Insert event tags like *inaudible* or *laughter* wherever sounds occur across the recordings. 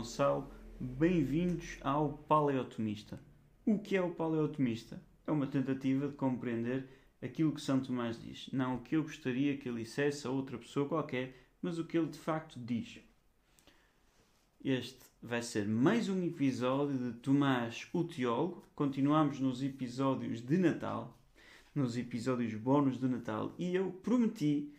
Gonçalo, bem-vindos ao Paleotomista. O que é o Paleotomista? É uma tentativa de compreender aquilo que São Tomás diz. Não o que eu gostaria que ele dissesse a outra pessoa qualquer, mas o que ele de facto diz. Este vai ser mais um episódio de Tomás o Teólogo. Continuamos nos episódios de Natal, nos episódios bónus de Natal, e eu prometi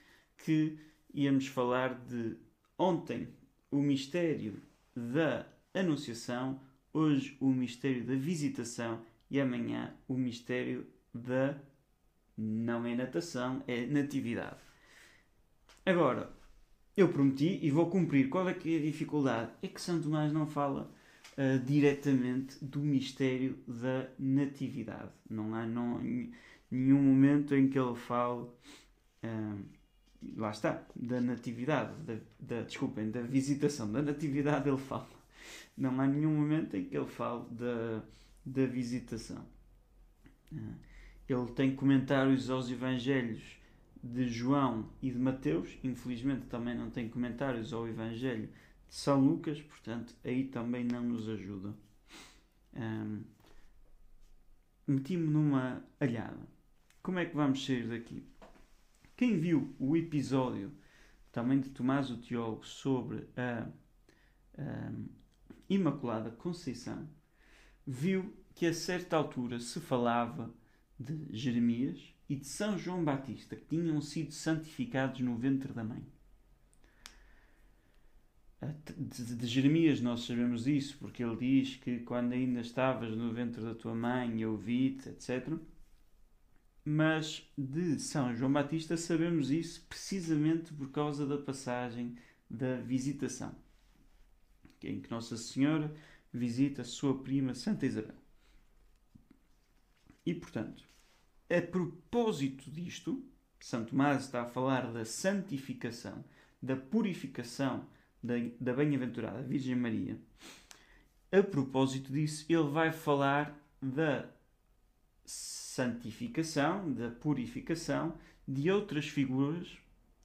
que íamos falar de ontem o mistério da Anunciação, hoje o mistério da Visitação e amanhã o mistério da não é natação, é natividade. Agora, eu prometi e vou cumprir. Qual é que é a dificuldade? É que São Tomás não fala uh, diretamente do mistério da natividade. Não há não, nenhum momento em que ele fale. Uh, lá está, da natividade, da, da, desculpem, da visitação, da natividade ele fala. Não há nenhum momento em que ele fale da, da visitação. Uh, ele tem comentários aos Evangelhos de João e de Mateus, infelizmente também não tem comentários ao Evangelho de São Lucas, portanto aí também não nos ajuda. Um, Meti-me numa alhada. Como é que vamos sair daqui? Quem viu o episódio também de Tomás o Teólogo sobre a, a Imaculada Conceição, viu que a certa altura se falava de Jeremias e de São João Batista, que tinham sido santificados no ventre da mãe. De, Jeremias nós sabemos isso, porque ele diz que quando ainda estavas no ventre da tua mãe eu vi-te, etc. Mas de São João Batista sabemos isso precisamente por causa da passagem da visitação, em que Nossa Senhora visita a sua prima Santa Isabel. E portanto, a propósito disto, Santo Tomás está a falar da santificação, da purificação da, da bem-aventurada Virgem Maria. A propósito disso, ele vai falar da santificação, da purificação de outras figuras,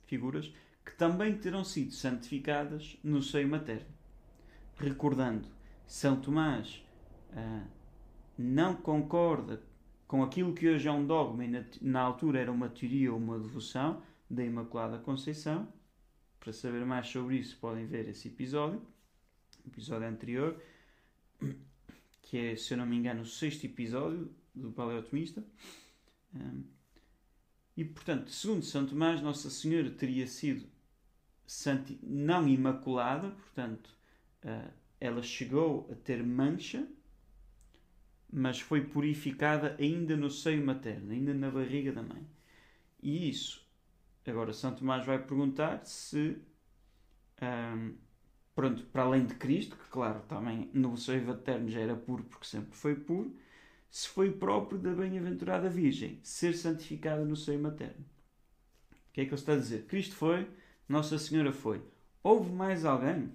figuras que também terão sido santificadas no seio materno. Recordando, São Tomás ah, não concorda com aquilo que hoje é um dogma e na, na altura era uma teoria ou uma devoção da Imaculada Conceição. Para saber mais sobre isso, podem ver esse episódio, episódio anterior, que é, se eu não me engano, o sexto episódio do Paleotomista. Um, e, portanto, segundo São Tomás, Nossa Senhora teria sido santi, não imaculada, portanto, uh, ela chegou a ter mancha, mas foi purificada ainda no seio materno, ainda na barriga da mãe. E isso, agora São Tomás vai perguntar se, um, pronto, para além de Cristo, que claro, também no seio materno já era puro porque sempre foi puro, se foi próprio da bem-aventurada Virgem ser santificada no seio materno. O que é que ele está a dizer? Cristo foi, Nossa Senhora foi. Houve mais alguém?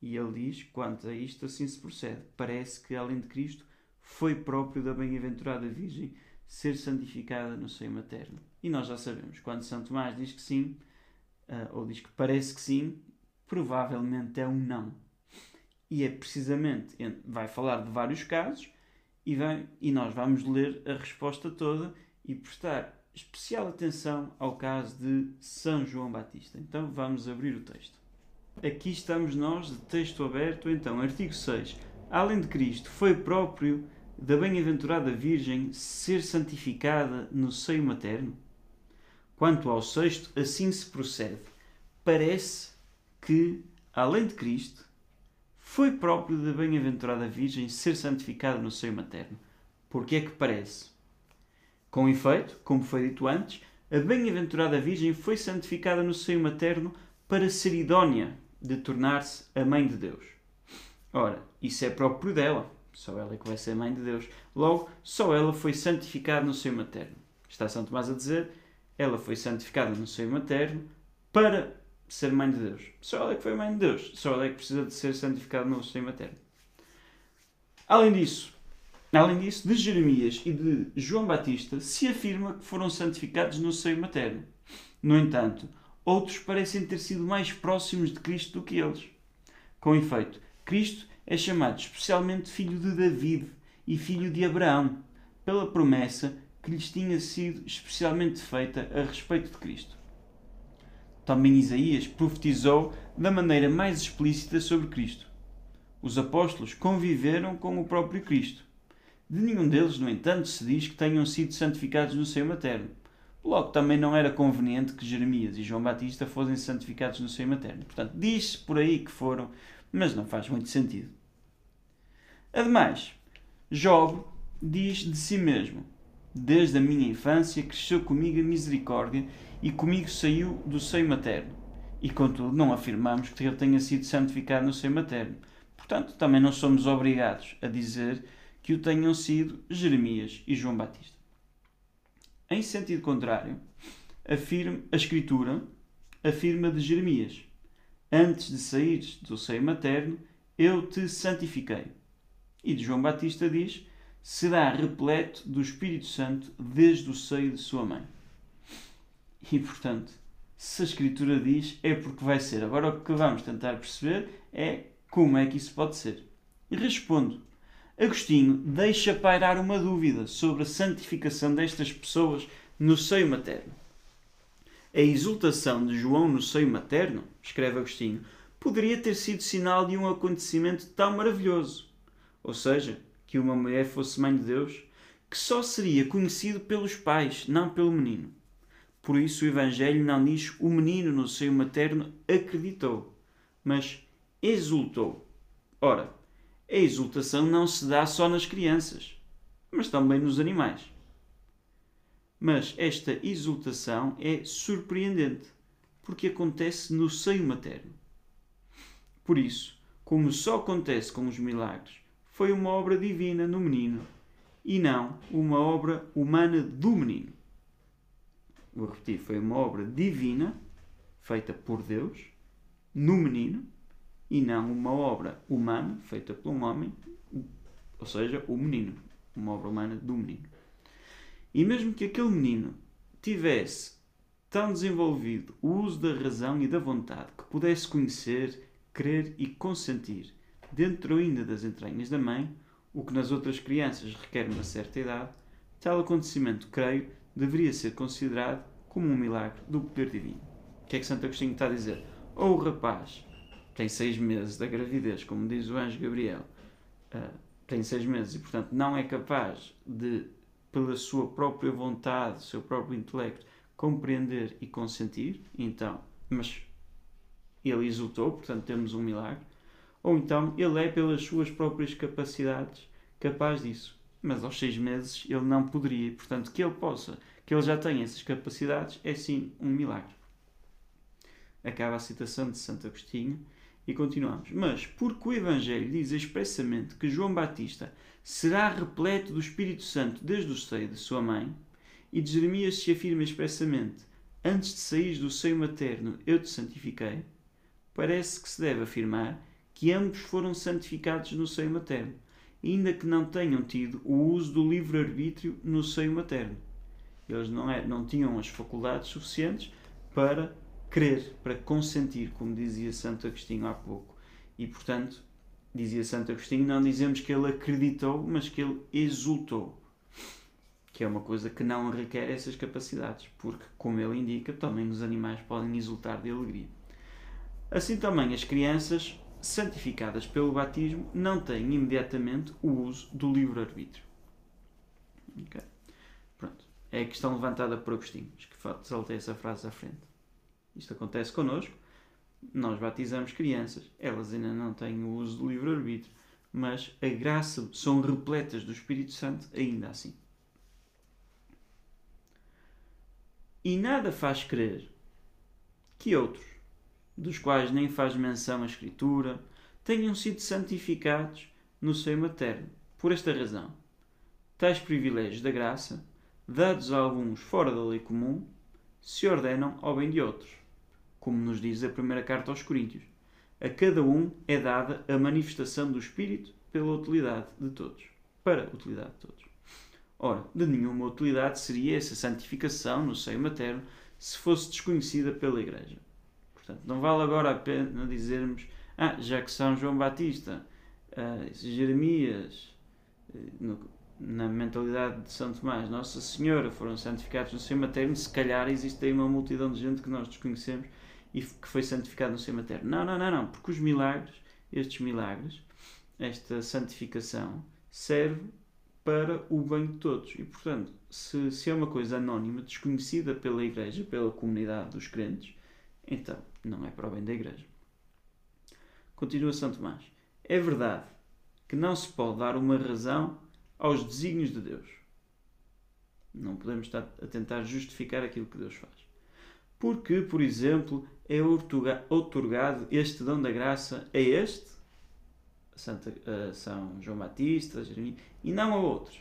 E ele diz: quanto a isto, assim se procede. Parece que, além de Cristo, foi próprio da bem-aventurada Virgem ser santificada no seio materno. E nós já sabemos, quando Santo Tomás diz que sim, uh, ou diz que parece que sim, provavelmente é um não. E é precisamente, vai falar de vários casos, e, e nós vamos ler a resposta toda e prestar especial atenção ao caso de São João Batista. Então vamos abrir o texto. Aqui estamos nós, de texto aberto, então, artigo 6. Além de Cristo, foi próprio da bem-aventurada Virgem ser santificada no seio materno? Quanto ao sexto, assim se procede. Parece que, além de Cristo, foi próprio da bem-aventurada Virgem ser santificada no seio materno. Porque é que parece? Com efeito, como foi dito antes, a bem-aventurada Virgem foi santificada no seio materno para ser idónea de tornar-se a mãe de Deus. Ora, isso é próprio dela só ela é que vai ser mãe de Deus. Logo, só ela foi santificada no seio materno. Está São Tomás a dizer, ela foi santificada no seio materno para ser mãe de Deus. Só ela é que foi mãe de Deus. Só ela é que precisa de ser santificada no seio materno. Além disso, além disso, de Jeremias e de João Batista se afirma que foram santificados no seio materno. No entanto, outros parecem ter sido mais próximos de Cristo do que eles. Com efeito, Cristo é chamado especialmente filho de David e filho de Abraão, pela promessa que lhes tinha sido especialmente feita a respeito de Cristo. Também Isaías profetizou da maneira mais explícita sobre Cristo. Os apóstolos conviveram com o próprio Cristo. De nenhum deles, no entanto, se diz que tenham sido santificados no seio materno. Logo, também não era conveniente que Jeremias e João Batista fossem santificados no seio materno. Portanto, diz-se por aí que foram, mas não faz muito sentido. Ademais, Job diz de si mesmo: Desde a minha infância cresceu comigo a misericórdia e comigo saiu do seio materno. E contudo, não afirmamos que ele tenha sido santificado no seio materno. Portanto, também não somos obrigados a dizer que o tenham sido Jeremias e João Batista. Em sentido contrário, afirma, a Escritura afirma de Jeremias: Antes de saíres do seio materno, eu te santifiquei. E de João Batista diz: será repleto do Espírito Santo desde o seio de sua mãe. E portanto, se a Escritura diz, é porque vai ser. Agora o que vamos tentar perceber é como é que isso pode ser. E respondo: Agostinho deixa pairar uma dúvida sobre a santificação destas pessoas no seio materno. A exultação de João no seio materno, escreve Agostinho, poderia ter sido sinal de um acontecimento tão maravilhoso. Ou seja, que uma mulher fosse mãe de Deus, que só seria conhecido pelos pais, não pelo menino. Por isso o Evangelho não diz o menino no seio materno acreditou, mas exultou. Ora, a exultação não se dá só nas crianças, mas também nos animais. Mas esta exultação é surpreendente, porque acontece no seio materno. Por isso, como só acontece com os milagres, foi uma obra divina no menino e não uma obra humana do menino. Vou repetir: foi uma obra divina feita por Deus no menino e não uma obra humana feita por um homem, ou seja, o menino. Uma obra humana do menino. E mesmo que aquele menino tivesse tão desenvolvido o uso da razão e da vontade que pudesse conhecer, crer e consentir dentro ainda das entranhas da mãe, o que nas outras crianças requer uma certa idade, tal acontecimento, creio, deveria ser considerado como um milagre do poder divino. O que é que Santo Agostinho está a dizer? Ou o rapaz tem seis meses da gravidez, como diz o anjo Gabriel, uh, tem seis meses e, portanto, não é capaz de, pela sua própria vontade, seu próprio intelecto, compreender e consentir, então, mas ele exultou, portanto, temos um milagre ou então ele é, pelas suas próprias capacidades, capaz disso. Mas aos seis meses ele não poderia. Portanto, que ele possa, que ele já tenha essas capacidades, é sim um milagre. Acaba a citação de Santo Agostinho e continuamos. Mas, porque o Evangelho diz expressamente que João Batista será repleto do Espírito Santo desde o seio de sua mãe, e de Jeremias se afirma expressamente: Antes de sair do seio materno eu te santifiquei, parece que se deve afirmar que ambos foram santificados no seio materno, ainda que não tenham tido o uso do livre-arbítrio no seio materno. Eles não, é, não tinham as faculdades suficientes para crer, para consentir, como dizia Santo Agostinho há pouco. E, portanto, dizia Santo Agostinho, não dizemos que ele acreditou, mas que ele exultou. Que é uma coisa que não requer essas capacidades, porque, como ele indica, também os animais podem exultar de alegria. Assim também as crianças santificadas pelo batismo não têm imediatamente o uso do livre-arbítrio. Okay. Pronto. É a questão levantada por Agostinho. Que saltei essa frase à frente. Isto acontece connosco. Nós batizamos crianças. Elas ainda não têm o uso do livre-arbítrio. Mas a graça são repletas do Espírito Santo ainda assim. E nada faz crer que outros dos quais nem faz menção a Escritura, tenham sido santificados no seio materno. Por esta razão, tais privilégios da graça, dados a alguns fora da lei comum, se ordenam ao bem de outros, como nos diz a primeira carta aos Coríntios. A cada um é dada a manifestação do Espírito pela utilidade de todos, para a utilidade de todos. Ora, de nenhuma utilidade seria essa santificação no seio materno se fosse desconhecida pela Igreja. Portanto, não vale agora a pena dizermos ah, já que São João Batista, uh, Jeremias, uh, no, na mentalidade de São Tomás, Nossa Senhora foram santificados no seio materno, se calhar existe aí uma multidão de gente que nós desconhecemos e que foi santificado no seio materno. Não, não, não, não, porque os milagres, estes milagres, esta santificação, serve para o bem de todos. E, portanto, se, se é uma coisa anónima, desconhecida pela Igreja, pela comunidade dos crentes, então não é para o bem da Igreja. Continua São Tomás. É verdade que não se pode dar uma razão aos desígnios de Deus. Não podemos estar a tentar justificar aquilo que Deus faz. Porque, por exemplo, é otorgado este dom da graça a este, Santa, São João Batista, Jeremias, e não a outros.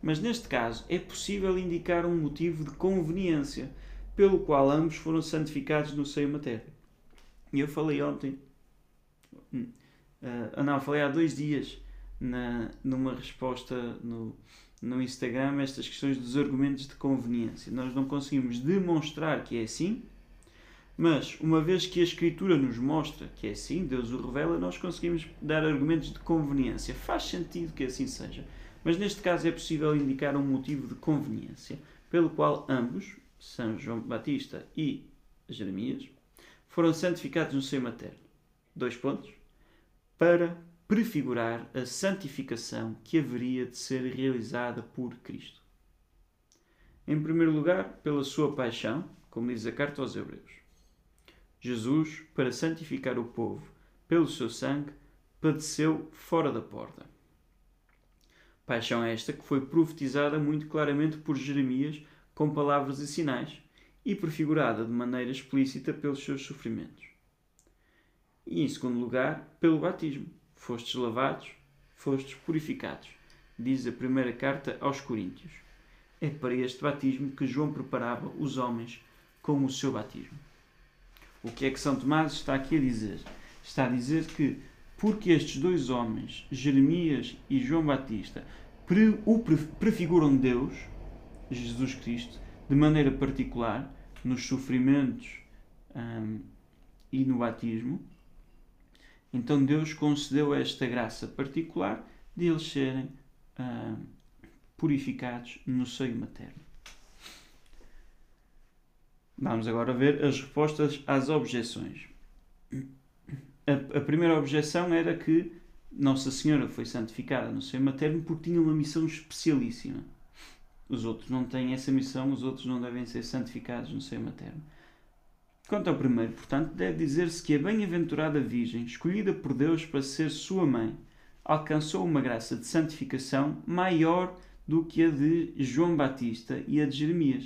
Mas neste caso é possível indicar um motivo de conveniência pelo qual ambos foram santificados no seio materno. E eu falei ontem, uh, não, falei há dois dias na, numa resposta no, no Instagram estas questões dos argumentos de conveniência. Nós não conseguimos demonstrar que é assim, mas uma vez que a Escritura nos mostra que é assim, Deus o revela, nós conseguimos dar argumentos de conveniência. Faz sentido que assim seja. Mas neste caso é possível indicar um motivo de conveniência pelo qual ambos, São João Batista e Jeremias, foram santificados no seio materno. Dois pontos. Para prefigurar a santificação que haveria de ser realizada por Cristo. Em primeiro lugar, pela sua paixão, como diz a carta aos Hebreus. Jesus, para santificar o povo pelo seu sangue, padeceu fora da porta. Paixão esta que foi profetizada muito claramente por Jeremias com palavras e sinais e prefigurada de maneira explícita pelos seus sofrimentos. E, em segundo lugar, pelo batismo fostes lavados, fostes purificados, diz a primeira carta aos Coríntios. É para este batismo que João preparava os homens com o seu batismo. O que é que São Tomás está aqui a dizer? Está a dizer que, porque estes dois homens, Jeremias e João Batista, o prefiguram Deus, Jesus Cristo, de maneira particular, nos sofrimentos hum, e no batismo, então Deus concedeu esta graça particular de eles serem ah, purificados no seio materno. Vamos agora ver as respostas às objeções. A, a, primeira objeção era que Nossa Senhora foi santificada no seio materno porque tinha uma missão especialíssima. Os outros não têm essa missão, os outros não devem ser santificados no seio materno. Quanto ao primeiro, portanto, deve dizer-se que a bem-aventurada Virgem, escolhida por Deus para ser sua mãe, alcançou uma graça de santificação maior do que a de João Batista e a de Jeremias,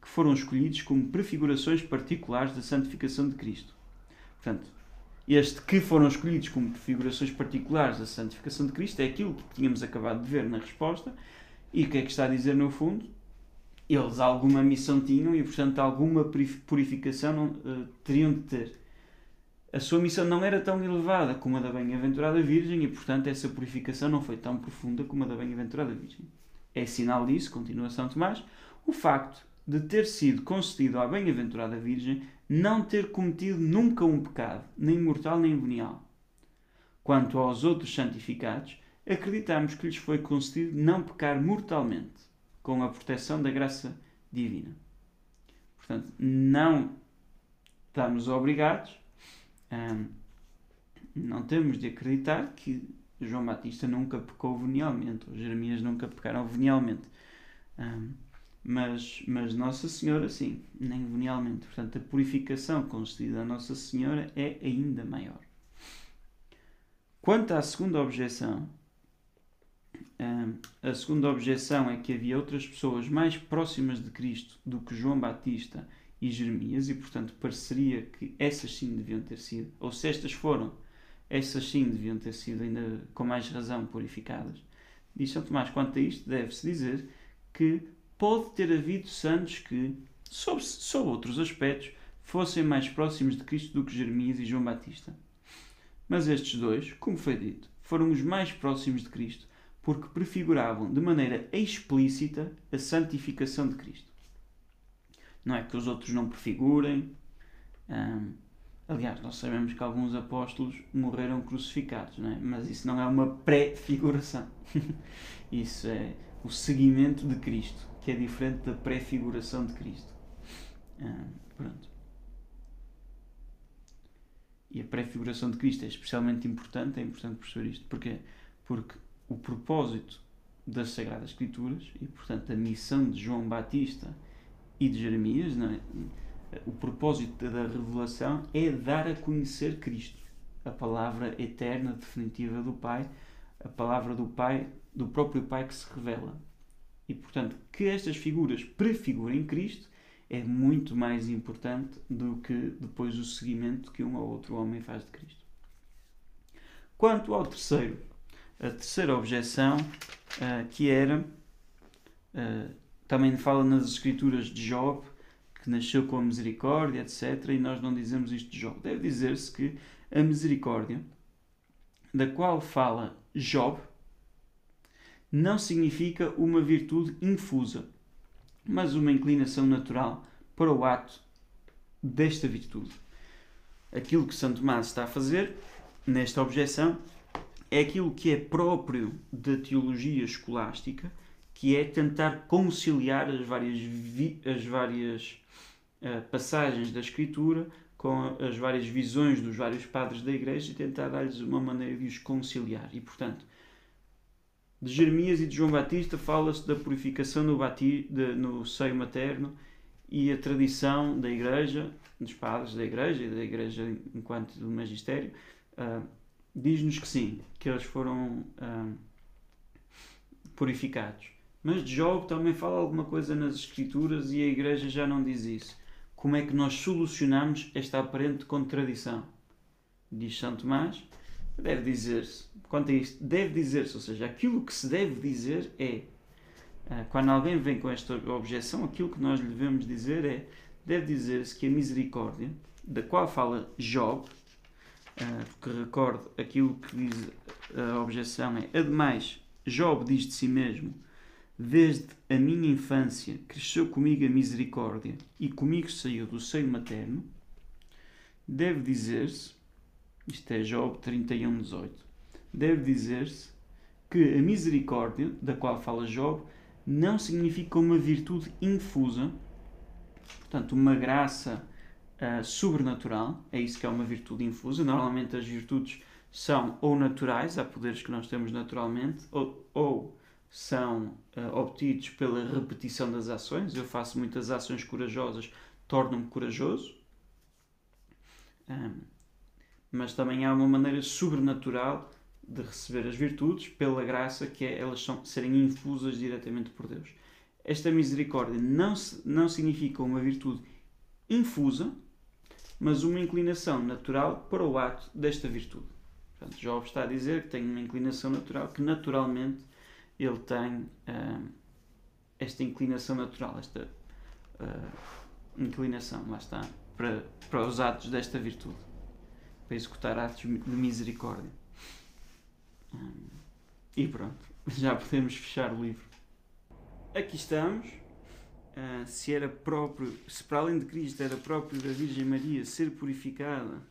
que foram escolhidos como prefigurações particulares da santificação de Cristo. Portanto, este que foram escolhidos como prefigurações particulares da santificação de Cristo é aquilo que tínhamos acabado de ver na resposta. E o que é que está a dizer no fundo? eles alguma missão tinham e, portanto, alguma purificação não, uh, teriam de ter. A sua missão não era tão elevada como a da Bem-aventurada Virgem e, portanto, essa purificação não foi tão profunda como a da Bem-aventurada Virgem. É sinal disso, continua São Tomás, o facto de ter sido concedido à Bem-aventurada Virgem não ter cometido nunca um pecado, nem mortal nem venial. Quanto aos outros santificados, acreditamos que lhes foi concedido não pecar mortalmente com a proteção da graça divina. Portanto, não estamos obrigados, hum, não temos de acreditar que João Batista nunca pecou venialmente, ou Jeremias nunca pecaram venialmente. Hum, mas, mas Nossa Senhora, sim, nem venialmente. Portanto, a purificação concedida a Nossa Senhora é ainda maior. Quanto à segunda objeção, a segunda objeção é que havia outras pessoas mais próximas de Cristo do que João Batista e Jeremias, e portanto pareceria que essas sim deviam ter sido, ou se estas foram, essas sim deviam ter sido ainda com mais razão purificadas. Diz São Tomás, quanto a isto, deve-se dizer que pode ter havido santos que, sob, sob outros aspectos, fossem mais próximos de Cristo do que Jeremias e João Batista. Mas estes dois, como foi dito, foram os mais próximos de Cristo porque prefiguravam de maneira explícita a santificação de Cristo. Não é que os outros não prefigurem, hum, Aliás, nós sabemos que alguns apóstolos morreram crucificados, não é? mas isso não é uma pré-figuração. *laughs* isso é o seguimento de Cristo, que é diferente da pré-figuração de Cristo. Ah, pronto. E a pré-figuração de Cristo é especialmente importante, é importante perceber isto. Porquê? Porque o propósito das Sagradas Escrituras e, portanto, a missão de João Batista e de Jeremias, é? o propósito da revelação é dar a conhecer Cristo, a palavra eterna, definitiva do Pai, a palavra do Pai, do próprio Pai que se revela. E, portanto, que estas figuras prefigurem Cristo é muito mais importante do que depois o seguimento que um ou outro homem faz de Cristo. Quanto ao terceiro, a terceira objeção, uh, que era, uh, também fala nas Escrituras de Job, que nasceu com a misericórdia, etc. E nós não dizemos isto de Job. Deve dizer-se que a misericórdia, da qual fala Job, não significa uma virtude infusa, mas uma inclinação natural para o ato desta virtude. Aquilo que Santo Tomás está a fazer nesta objeção é aquilo que é próprio da teologia escolástica, que é tentar conciliar as várias, as várias uh, passagens da Escritura com as várias visões dos vários padres da Igreja e tentar dar-lhes uma maneira de os conciliar. E, portanto, de Jeremias e de João Batista fala-se da purificação no, bati, de, no seio materno e a tradição da Igreja, dos padres da Igreja e da Igreja enquanto do magistério, uh, diz-nos que sim, que eles foram uh, purificados. Mas de Job também fala alguma coisa nas Escrituras e a Igreja já não diz isso. Como é que nós solucionamos esta aparente contradição? Diz Santo Tomás, deve dizer-se, quanto a isto, deve dizer-se, ou seja, aquilo que se deve dizer é, ah, quando alguém vem com esta objeção, aquilo que nós lhe devemos dizer é, deve dizer-se que a misericórdia, da qual fala Job, porque recordo aquilo que diz a objeção é, ademais, Job diz de si mesmo, Desde a minha infância cresceu comigo a misericórdia e comigo saiu do seio materno. Deve dizer-se, isto é Job 31, 18, deve dizer-se que a misericórdia, da qual fala Job, não significa uma virtude infusa, portanto, uma graça uh, sobrenatural, é isso que é uma virtude infusa. Normalmente as virtudes são ou naturais, há poderes que nós temos naturalmente, ou, ou são uh, obtidos pela repetição das ações. Eu faço muitas ações corajosas, torno-me corajoso. Um, mas também há uma maneira sobrenatural de receber as virtudes pela graça que é elas são, serem infusas diretamente por Deus. Esta misericórdia não, não significa uma virtude infusa, mas uma inclinação natural para o ato desta virtude. Portanto, Job está a dizer que tem uma inclinação natural que naturalmente ele tem uh, esta inclinação natural, esta uh, inclinação, lá está, para, para os atos desta virtude, para executar atos de misericórdia. Um, e pronto, *laughs* já podemos fechar o livro. Aqui estamos. Uh, se era próprio, se para além de Cristo era próprio da Virgem Maria ser purificada,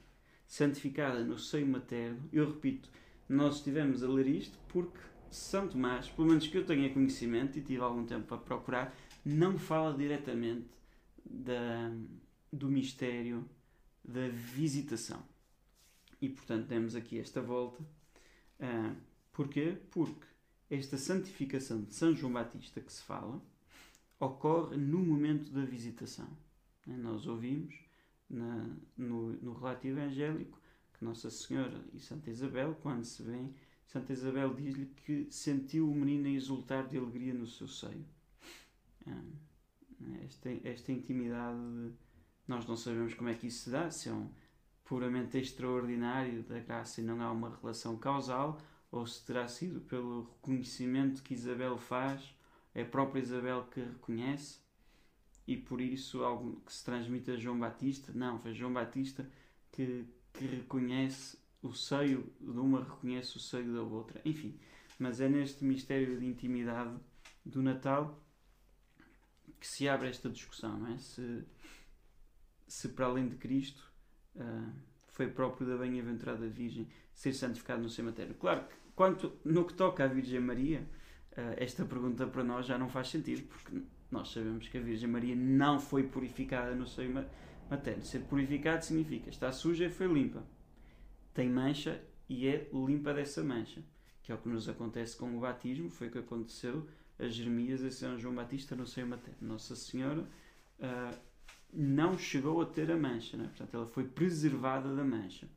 santificada no seio materno, eu repito, nós estivemos a ler isto porque são Tomás, pelo menos que eu tenha conhecimento e tive algum tempo para procurar, não fala diretamente da, do mistério da visitação. E portanto demos aqui esta volta. Uh, porquê? Porque esta santificação de São João Batista que se fala ocorre no momento da visitação. Nós ouvimos na, no, no relato evangélico que Nossa Senhora e Santa Isabel, quando se vêm Santa Isabel diz-lhe que sentiu o menino exultar de alegria no seu seio. Ah, esta, esta intimidade, nós não sabemos como é que isso se dá, se é um puramente extraordinário da graça e não há uma relação causal, ou se terá sido pelo reconhecimento que Isabel faz, é a própria Isabel que reconhece, e por isso algo que se transmite a João Batista. Não, foi João Batista que, que reconhece o seio de uma reconhece o seio da outra. Enfim, mas é neste mistério de intimidade do Natal que se abre esta discussão, não é? Se, se para além de Cristo uh, foi próprio da bem-aventurada Virgem ser santificado no seu matéria. Claro que, quanto no que toca à Virgem Maria, esta pergunta para nós já não faz sentido, porque nós sabemos que a Virgem Maria não foi purificada no seio materno. Ser purificado significa está suja e foi limpa. Tem mancha e é limpa dessa mancha. Que é o que nos acontece com o batismo, foi o que aconteceu a Jeremias e São João Batista no seio materno. Nossa Senhora uh, não chegou a ter a mancha, é? portanto, ela foi preservada da mancha,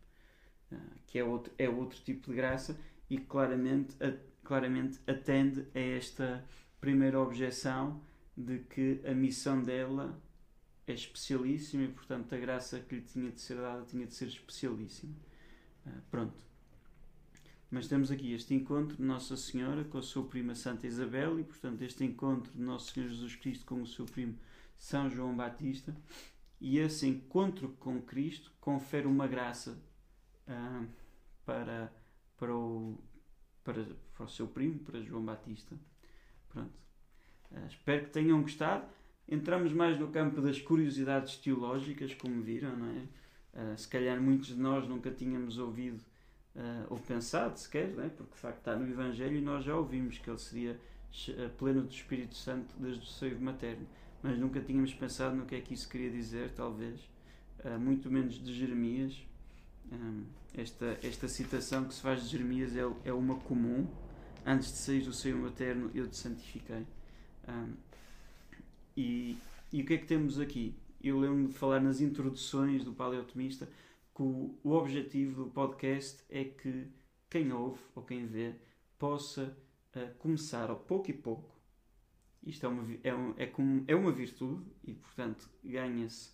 uh, que é outro, é outro tipo de graça e claramente, a, claramente atende a esta primeira objeção de que a missão dela é especialíssima e, portanto, a graça que lhe tinha de ser dada tinha de ser especialíssima. Uh, pronto. Mas temos aqui este encontro de Nossa Senhora com a sua prima Santa Isabel e, portanto, este encontro de Nosso Senhor Jesus Cristo com o seu primo São João Batista. E esse encontro com Cristo confere uma graça uh, para, para, o, para, para o seu primo, para João Batista. Pronto. Uh, espero que tenham gostado. Entramos mais no campo das curiosidades teológicas, como viram, não é? Uh, se calhar muitos de nós nunca tínhamos ouvido uh, ou pensado sequer, não é? porque de facto está no Evangelho e nós já ouvimos que ele seria pleno do Espírito Santo desde o seio materno, mas nunca tínhamos pensado no que é que isso queria dizer, talvez, muito menos de Jeremias. Um, esta, esta citação que se faz de Jeremias é, é uma comum. Antes de sair do seio materno, eu te santifiquei. Um, e, e o que é que temos aqui? Eu lembro-me de falar nas introduções do paleotomista que o, o objetivo do podcast é que quem ouve ou quem vê possa uh, começar ao pouco e pouco. Isto é uma, é, um, é, como, é uma virtude e, portanto, ganha-se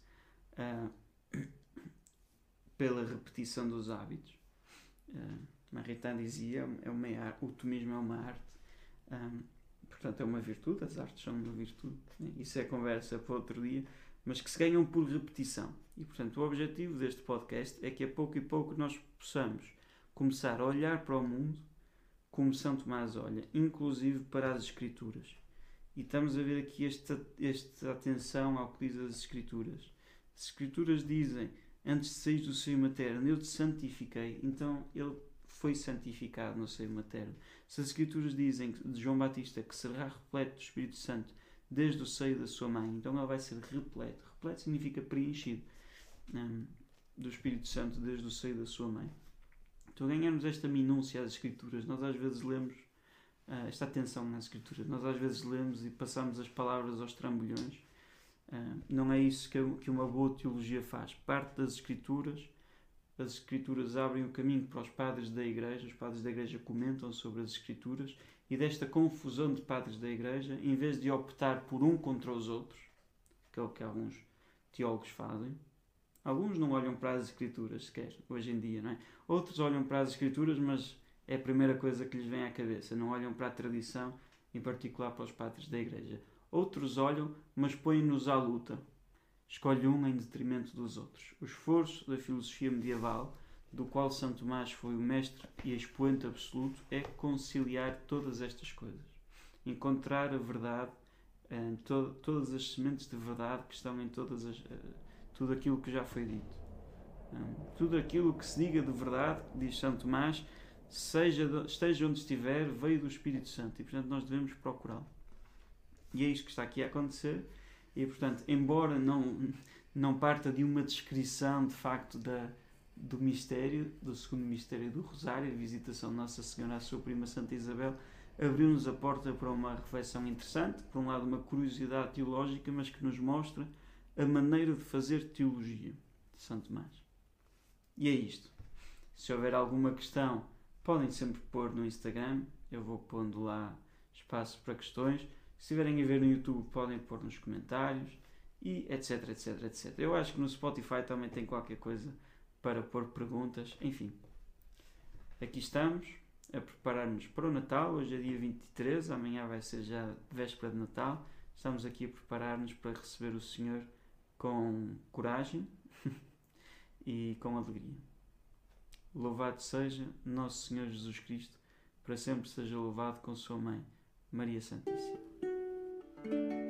uh, pela repetição dos hábitos. Uh, Maritain dizia, é uma arte, o tomismo é uma arte. Um, portanto, é uma virtude, as artes são uma virtude. Né? Isso é conversa para outro dia, mas que se ganham por repetição. E, portanto, o objetivo deste podcast é que a pouco e pouco nós possamos começar a olhar para o mundo como São Tomás olha, inclusive para as Escrituras. E estamos a ver aqui esta, esta atenção ao que diz as Escrituras. As Escrituras dizem, antes de sair do seio materno, eu te santifiquei. Então, ele foi santificado no seio materno. Se as Escrituras dizem de João Batista que será repleto do Espírito Santo desde o seio da sua mãe, então ele vai ser repleto. Repleto significa preenchido um, do Espírito Santo desde o seio da sua mãe. Então ganhamos esta minúcia às Escrituras. Nós às vezes lemos uh, esta atenção nas Escrituras. Nós às vezes lemos e passamos as palavras aos trambolhões. Uh, não é isso que uma boa teologia faz. Parte das Escrituras, as Escrituras abrem o caminho para os padres da Igreja. Os padres da Igreja comentam sobre as Escrituras e desta confusão de padres da Igreja, em vez de optar por um contra os outros, que é o que alguns teólogos fazem, Alguns não olham para as escrituras sequer, hoje em dia, não é? Outros olham para as escrituras, mas é a primeira coisa que lhes vem à cabeça. Não olham para a tradição, em particular para os padres da igreja. Outros olham, mas põem-nos à luta. Escolhe um em detrimento dos outros. O esforço da filosofia medieval, do qual São Tomás foi o mestre e expoente absoluto, é conciliar todas estas coisas. Encontrar a verdade, em to todas as sementes de verdade que estão em todas as tudo aquilo que já foi dito. Tudo aquilo que se diga de verdade, diz Santo Tomás, seja, esteja onde estiver, veio do Espírito Santo e, portanto, nós devemos procurá-lo. E é isto que está aqui a acontecer. E, portanto, embora não, não parta de uma descrição de facto da, do mistério, do segundo mistério do Rosário, a visitação de Nossa Senhora à sua prima Santa Isabel, abriu-nos a porta para uma reflexão interessante, por um lado, uma curiosidade teológica, mas que nos mostra a maneira de fazer teologia de Santo Tomás. E é isto. Se houver alguma questão, podem sempre pôr no Instagram, eu vou pondo lá espaço para questões. Se estiverem a ver no YouTube, podem pôr nos comentários e etc, etc, etc. Eu acho que no Spotify também tem qualquer coisa para pôr perguntas, enfim. Aqui estamos a preparar-nos para o Natal. Hoje é dia 23, amanhã vai ser já véspera de Natal. Estamos aqui a preparar-nos para receber o Senhor com coragem *laughs* e com alegria. Louvado seja Nosso Senhor Jesus Cristo, para sempre seja louvado com Sua Mãe, Maria Santíssima. Thank you.